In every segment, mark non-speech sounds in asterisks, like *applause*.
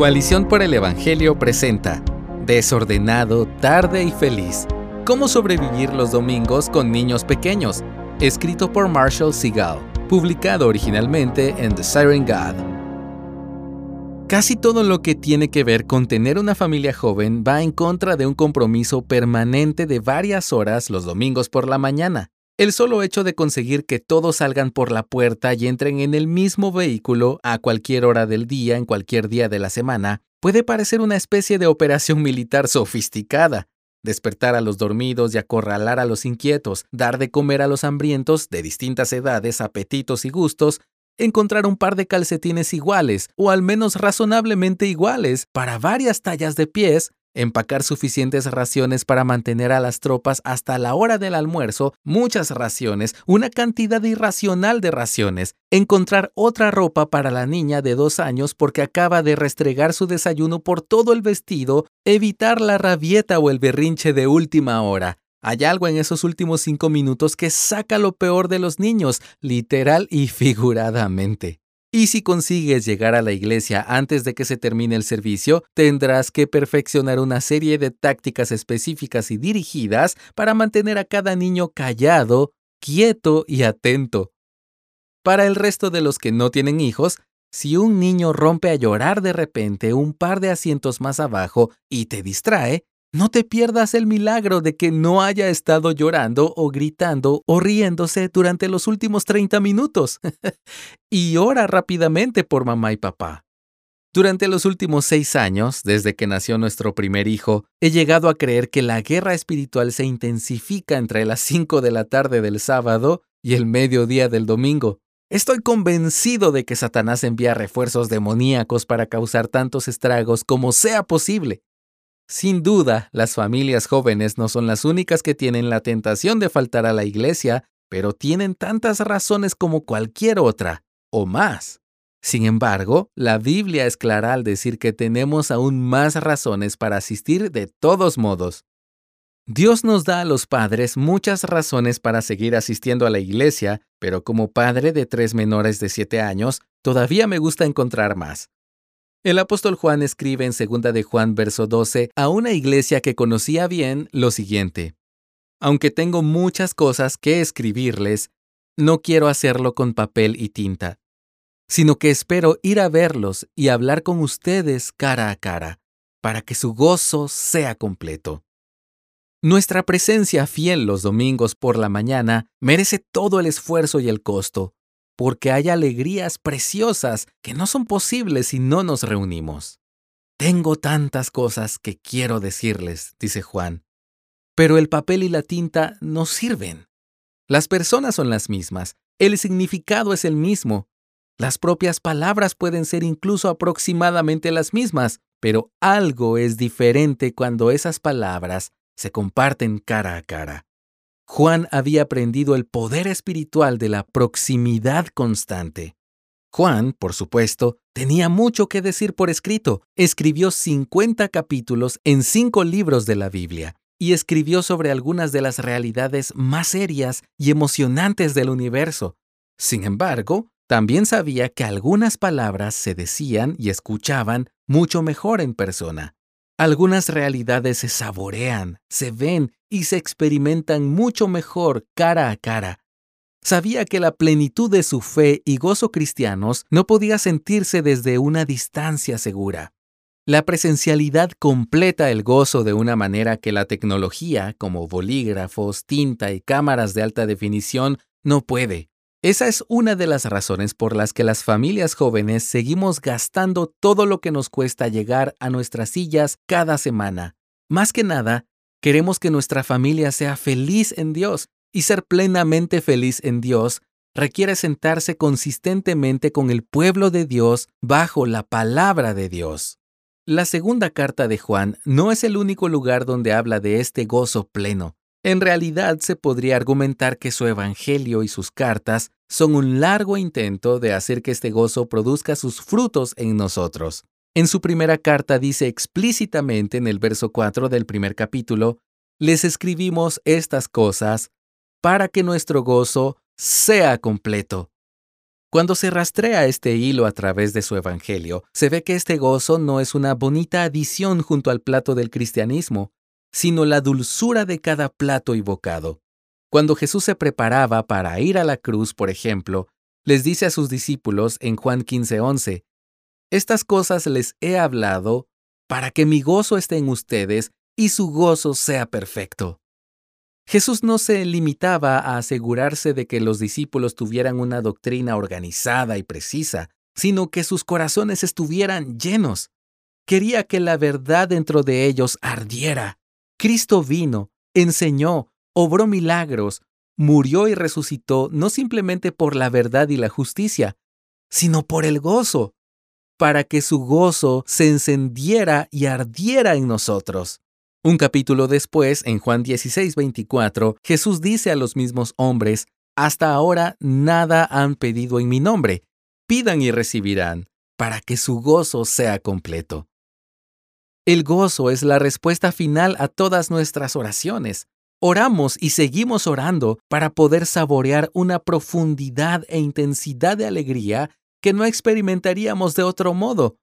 Coalición por el Evangelio presenta Desordenado, tarde y feliz. Cómo sobrevivir los domingos con niños pequeños. Escrito por Marshall Seagal. Publicado originalmente en The Siren God. Casi todo lo que tiene que ver con tener una familia joven va en contra de un compromiso permanente de varias horas los domingos por la mañana. El solo hecho de conseguir que todos salgan por la puerta y entren en el mismo vehículo a cualquier hora del día, en cualquier día de la semana, puede parecer una especie de operación *laughs* militar sofisticada. Despertar a los dormidos y acorralar a los inquietos, dar de comer a los hambrientos de distintas edades, apetitos y gustos, encontrar un par de calcetines iguales, o al menos razonablemente iguales, para varias tallas de pies, empacar suficientes raciones para mantener a las tropas hasta la hora del almuerzo, muchas raciones, una cantidad irracional de raciones, encontrar otra ropa para la niña de dos años porque acaba de restregar su desayuno por todo el vestido, evitar la rabieta o el berrinche de última hora. Hay algo en esos últimos cinco minutos que saca lo peor de los niños, literal y figuradamente. Y si consigues llegar a la iglesia antes de que se termine el servicio, tendrás que perfeccionar una serie de tácticas específicas y dirigidas para mantener a cada niño callado, quieto y atento. Para el resto de los que no tienen hijos, si un niño rompe a llorar de repente un par de asientos más abajo y te distrae, no te pierdas el milagro de que no haya estado llorando o gritando o riéndose durante los últimos 30 minutos. *laughs* y ora rápidamente por mamá y papá. Durante los últimos seis años, desde que nació nuestro primer hijo, he llegado a creer que la guerra espiritual se intensifica entre las 5 de la tarde del sábado y el mediodía del domingo. Estoy convencido de que Satanás envía refuerzos demoníacos para causar tantos estragos como sea posible. Sin duda, las familias jóvenes no son las únicas que tienen la tentación de faltar a la iglesia, pero tienen tantas razones como cualquier otra, o más. Sin embargo, la Biblia es clara al decir que tenemos aún más razones para asistir de todos modos. Dios nos da a los padres muchas razones para seguir asistiendo a la iglesia, pero como padre de tres menores de siete años, todavía me gusta encontrar más. El apóstol Juan escribe en 2 de Juan verso 12 a una iglesia que conocía bien lo siguiente. Aunque tengo muchas cosas que escribirles, no quiero hacerlo con papel y tinta, sino que espero ir a verlos y hablar con ustedes cara a cara, para que su gozo sea completo. Nuestra presencia fiel los domingos por la mañana merece todo el esfuerzo y el costo, porque hay alegrías preciosas que no son posibles si no nos reunimos. Tengo tantas cosas que quiero decirles, dice Juan, pero el papel y la tinta no sirven. Las personas son las mismas, el significado es el mismo, las propias palabras pueden ser incluso aproximadamente las mismas, pero algo es diferente cuando esas palabras se comparten cara a cara. Juan había aprendido el poder espiritual de la proximidad constante. Juan, por supuesto, tenía mucho que decir por escrito. Escribió 50 capítulos en cinco libros de la Biblia y escribió sobre algunas de las realidades más serias y emocionantes del universo. Sin embargo, también sabía que algunas palabras se decían y escuchaban mucho mejor en persona. Algunas realidades se saborean, se ven y se experimentan mucho mejor cara a cara. Sabía que la plenitud de su fe y gozo cristianos no podía sentirse desde una distancia segura. La presencialidad completa el gozo de una manera que la tecnología, como bolígrafos, tinta y cámaras de alta definición, no puede. Esa es una de las razones por las que las familias jóvenes seguimos gastando todo lo que nos cuesta llegar a nuestras sillas cada semana. Más que nada, queremos que nuestra familia sea feliz en Dios y ser plenamente feliz en Dios requiere sentarse consistentemente con el pueblo de Dios bajo la palabra de Dios. La segunda carta de Juan no es el único lugar donde habla de este gozo pleno. En realidad se podría argumentar que su Evangelio y sus cartas son un largo intento de hacer que este gozo produzca sus frutos en nosotros. En su primera carta dice explícitamente en el verso 4 del primer capítulo, les escribimos estas cosas para que nuestro gozo sea completo. Cuando se rastrea este hilo a través de su evangelio, se ve que este gozo no es una bonita adición junto al plato del cristianismo, sino la dulzura de cada plato y bocado. Cuando Jesús se preparaba para ir a la cruz, por ejemplo, les dice a sus discípulos en Juan 15:11, Estas cosas les he hablado para que mi gozo esté en ustedes y su gozo sea perfecto. Jesús no se limitaba a asegurarse de que los discípulos tuvieran una doctrina organizada y precisa, sino que sus corazones estuvieran llenos. Quería que la verdad dentro de ellos ardiera. Cristo vino, enseñó, obró milagros, murió y resucitó no simplemente por la verdad y la justicia, sino por el gozo, para que su gozo se encendiera y ardiera en nosotros. Un capítulo después, en Juan 16, 24, Jesús dice a los mismos hombres, Hasta ahora nada han pedido en mi nombre, pidan y recibirán, para que su gozo sea completo. El gozo es la respuesta final a todas nuestras oraciones. Oramos y seguimos orando para poder saborear una profundidad e intensidad de alegría que no experimentaríamos de otro modo.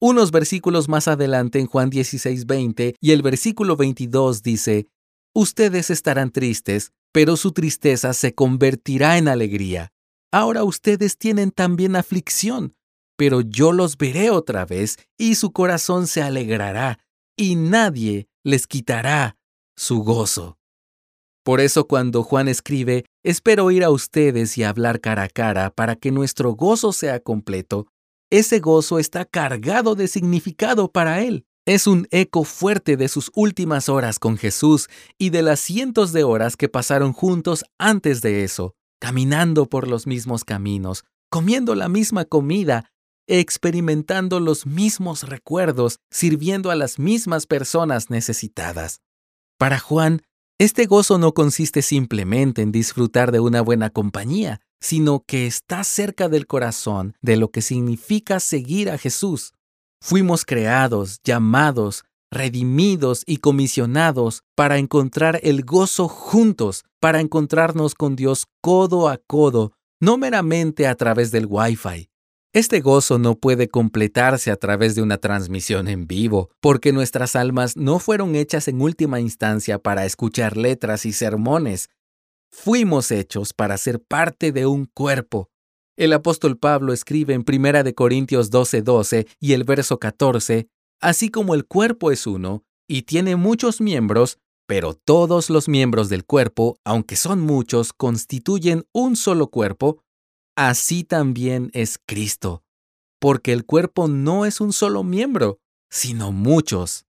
Unos versículos más adelante en Juan 16:20 y el versículo 22 dice, Ustedes estarán tristes, pero su tristeza se convertirá en alegría. Ahora ustedes tienen también aflicción, pero yo los veré otra vez y su corazón se alegrará, y nadie les quitará su gozo. Por eso cuando Juan escribe, espero ir a ustedes y hablar cara a cara para que nuestro gozo sea completo, ese gozo está cargado de significado para él. Es un eco fuerte de sus últimas horas con Jesús y de las cientos de horas que pasaron juntos antes de eso, caminando por los mismos caminos, comiendo la misma comida, experimentando los mismos recuerdos, sirviendo a las mismas personas necesitadas. Para Juan, este gozo no consiste simplemente en disfrutar de una buena compañía, sino que está cerca del corazón de lo que significa seguir a Jesús. Fuimos creados, llamados, redimidos y comisionados para encontrar el gozo juntos, para encontrarnos con Dios codo a codo, no meramente a través del Wi-Fi, este gozo no puede completarse a través de una transmisión en vivo, porque nuestras almas no fueron hechas en última instancia para escuchar letras y sermones. Fuimos hechos para ser parte de un cuerpo. El apóstol Pablo escribe en 1 Corintios 12:12 y el verso 14, así como el cuerpo es uno y tiene muchos miembros, pero todos los miembros del cuerpo, aunque son muchos, constituyen un solo cuerpo, así también es Cristo, porque el cuerpo no es un solo miembro, sino muchos.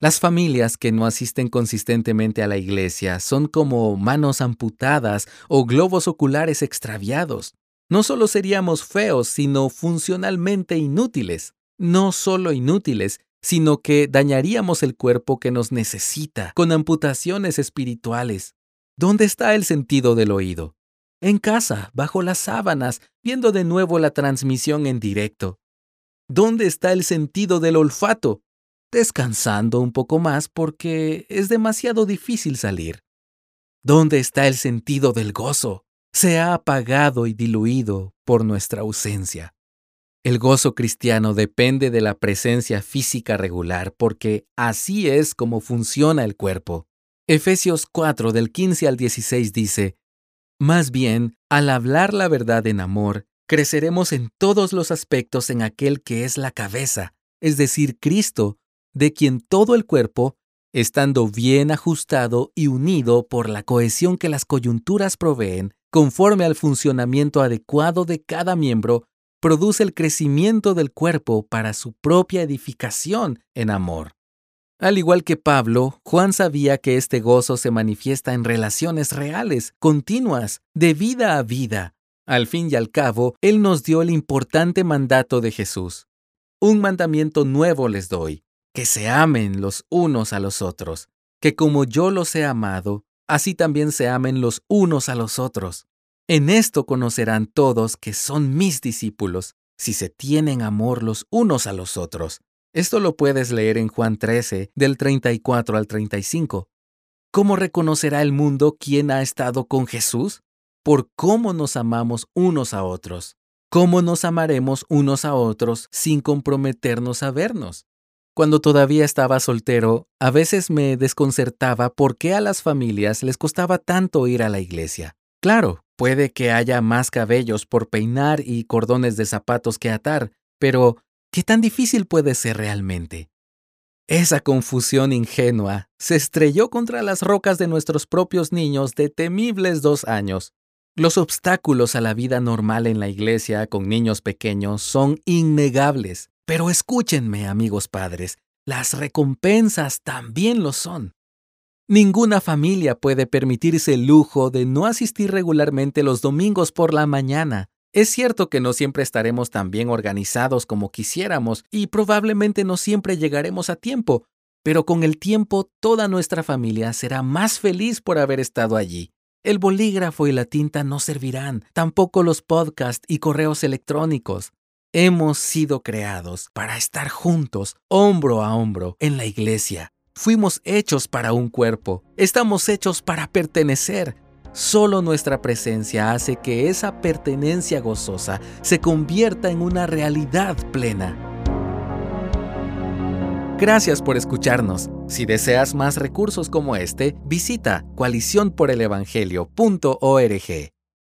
Las familias que no asisten consistentemente a la iglesia son como manos amputadas o globos oculares extraviados. No solo seríamos feos, sino funcionalmente inútiles. No solo inútiles, sino que dañaríamos el cuerpo que nos necesita, con amputaciones espirituales. ¿Dónde está el sentido del oído? En casa, bajo las sábanas, viendo de nuevo la transmisión en directo. ¿Dónde está el sentido del olfato? Descansando un poco más porque es demasiado difícil salir. ¿Dónde está el sentido del gozo? Se ha apagado y diluido por nuestra ausencia. El gozo cristiano depende de la presencia física regular porque así es como funciona el cuerpo. Efesios 4 del 15 al 16 dice, más bien, al hablar la verdad en amor, creceremos en todos los aspectos en aquel que es la cabeza, es decir, Cristo, de quien todo el cuerpo, estando bien ajustado y unido por la cohesión que las coyunturas proveen, conforme al funcionamiento adecuado de cada miembro, produce el crecimiento del cuerpo para su propia edificación en amor. Al igual que Pablo, Juan sabía que este gozo se manifiesta en relaciones reales, continuas, de vida a vida. Al fin y al cabo, Él nos dio el importante mandato de Jesús. Un mandamiento nuevo les doy, que se amen los unos a los otros, que como yo los he amado, así también se amen los unos a los otros. En esto conocerán todos que son mis discípulos, si se tienen amor los unos a los otros. Esto lo puedes leer en Juan 13, del 34 al 35. ¿Cómo reconocerá el mundo quién ha estado con Jesús? Por cómo nos amamos unos a otros. ¿Cómo nos amaremos unos a otros sin comprometernos a vernos? Cuando todavía estaba soltero, a veces me desconcertaba por qué a las familias les costaba tanto ir a la iglesia. Claro, puede que haya más cabellos por peinar y cordones de zapatos que atar, pero ¿qué tan difícil puede ser realmente? Esa confusión ingenua se estrelló contra las rocas de nuestros propios niños de temibles dos años. Los obstáculos a la vida normal en la iglesia con niños pequeños son innegables. Pero escúchenme, amigos padres, las recompensas también lo son. Ninguna familia puede permitirse el lujo de no asistir regularmente los domingos por la mañana. Es cierto que no siempre estaremos tan bien organizados como quisiéramos y probablemente no siempre llegaremos a tiempo, pero con el tiempo toda nuestra familia será más feliz por haber estado allí. El bolígrafo y la tinta no servirán, tampoco los podcasts y correos electrónicos. Hemos sido creados para estar juntos, hombro a hombro, en la iglesia. Fuimos hechos para un cuerpo, estamos hechos para pertenecer. Solo nuestra presencia hace que esa pertenencia gozosa se convierta en una realidad plena. Gracias por escucharnos. Si deseas más recursos como este, visita coaliciónporelevangelio.org.